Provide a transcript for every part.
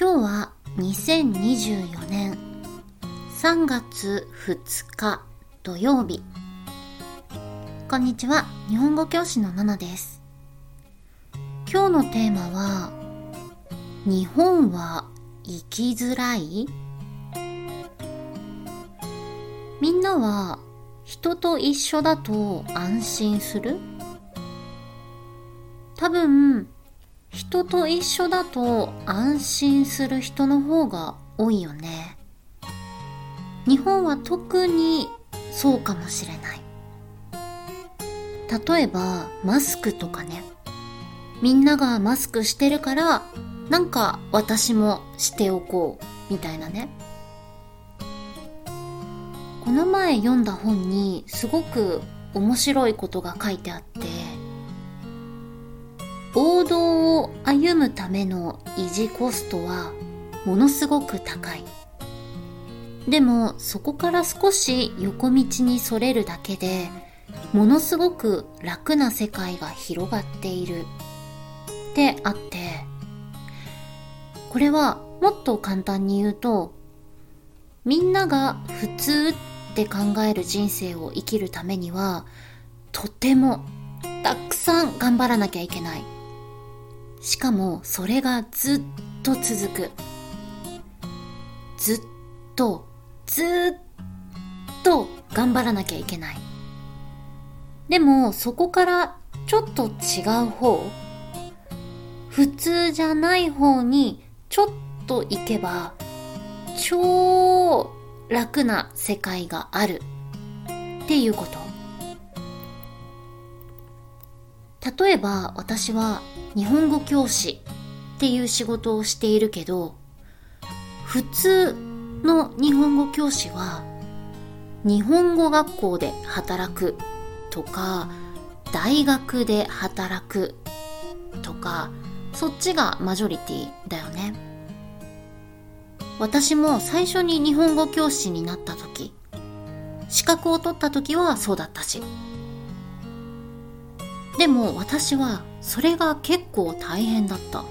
今日は2024年3月2日土曜日。こんにちは、日本語教師のナナです。今日のテーマは、日本は生きづらい？みんなは人と一緒だと安心する？多分人と一緒だと安心する人の方が多いよね。日本は特にそうかもしれない。例えばマスクとかね。みんながマスクしてるからなんか私もしておこうみたいなね。この前読んだ本にすごく面白いことが書いてあって道を歩むための維持コストはものすごく高い。でもそこから少し横道にそれるだけでものすごく楽な世界が広がっているってあってこれはもっと簡単に言うとみんなが普通って考える人生を生きるためにはとてもたくさん頑張らなきゃいけない。しかもそれがずっと続く。ずっと、ずっと頑張らなきゃいけない。でもそこからちょっと違う方、普通じゃない方にちょっと行けば超楽な世界があるっていうこと。例えば私は日本語教師っていう仕事をしているけど、普通の日本語教師は日本語学校で働くとか、大学で働くとか、そっちがマジョリティだよね。私も最初に日本語教師になった時、資格を取った時はそうだったし、でも私はそれが結構大変だった。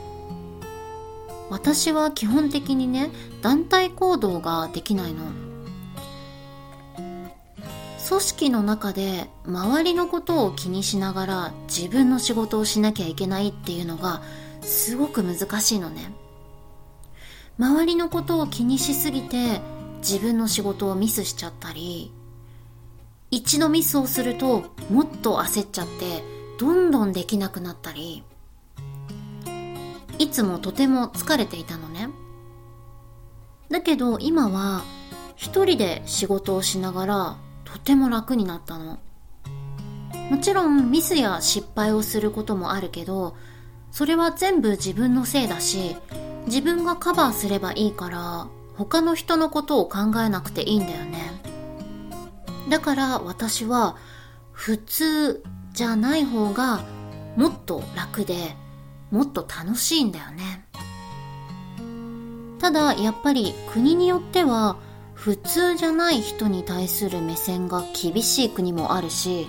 私は基本的にね、団体行動ができないの。組織の中で周りのことを気にしながら自分の仕事をしなきゃいけないっていうのがすごく難しいのね。周りのことを気にしすぎて自分の仕事をミスしちゃったり、一度ミスをするともっと焦っちゃってどんどんできなくなったり、いつもとても疲れていたのね。だけど今は一人で仕事をしながらとても楽になったの。もちろんミスや失敗をすることもあるけど、それは全部自分のせいだし、自分がカバーすればいいから、他の人のことを考えなくていいんだよね。だから私は普通じゃない方がもっと楽でもっと楽しいんだよね。ただやっぱり国によっては普通じゃない人に対する目線が厳しい国もあるし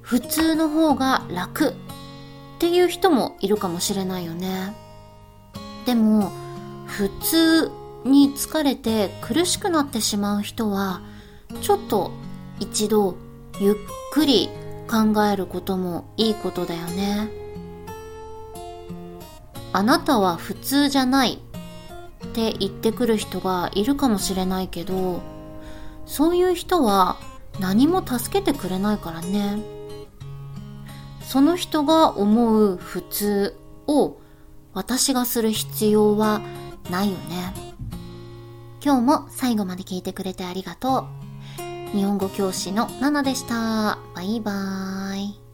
普通の方が楽っていう人もいるかもしれないよね。でも普通に疲れて苦しくなってしまう人はちょっと一度ゆっくり考えることもいいことだよね。あなたは普通じゃないって言ってくる人がいるかもしれないけど、そういう人は何も助けてくれないからね。その人が思う普通を私がする必要はないよね。今日も最後まで聞いてくれてありがとう。日本語教師のナナでした。バイバーイ。